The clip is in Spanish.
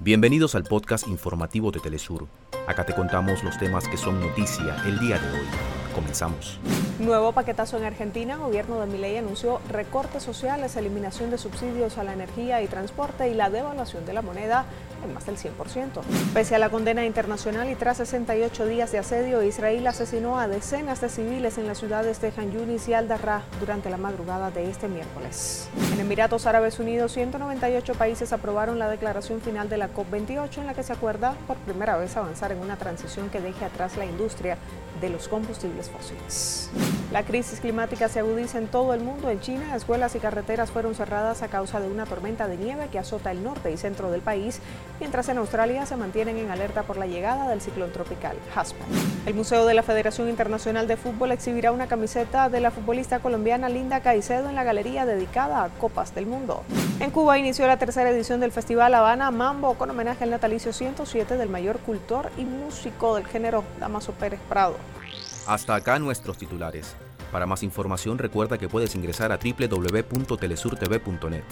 Bienvenidos al podcast informativo de Telesur. Acá te contamos los temas que son noticia el día de hoy. Comenzamos. Nuevo paquetazo en Argentina. Gobierno de Milei anunció recortes sociales, eliminación de subsidios a la energía y transporte y la devaluación de la moneda en más del 100%. Pese a la condena internacional y tras 68 días de asedio, Israel asesinó a decenas de civiles en las ciudades de Han Yunis y Al-Darrah durante la madrugada de este miércoles. En Emiratos Árabes Unidos, 198 países aprobaron la declaración final de la COP28 en la que se acuerda por primera vez avanzar en una transición que deje atrás la industria de los combustibles fósiles. La crisis climática se agudiza en todo el mundo. En China, escuelas y carreteras fueron cerradas a causa de una tormenta de nieve que azota el norte y centro del país, mientras en Australia se mantienen en alerta por la llegada del ciclón tropical Jasper. El Museo de la Federación Internacional de Fútbol exhibirá una camiseta de la futbolista colombiana Linda Caicedo en la galería dedicada a Copas del Mundo. En Cuba inició la tercera edición del Festival Habana Mambo con homenaje al natalicio 107 del mayor cultor y músico del género Damaso Pérez Prado. Hasta acá nuestros titulares. Para más información recuerda que puedes ingresar a www.telesurtv.net.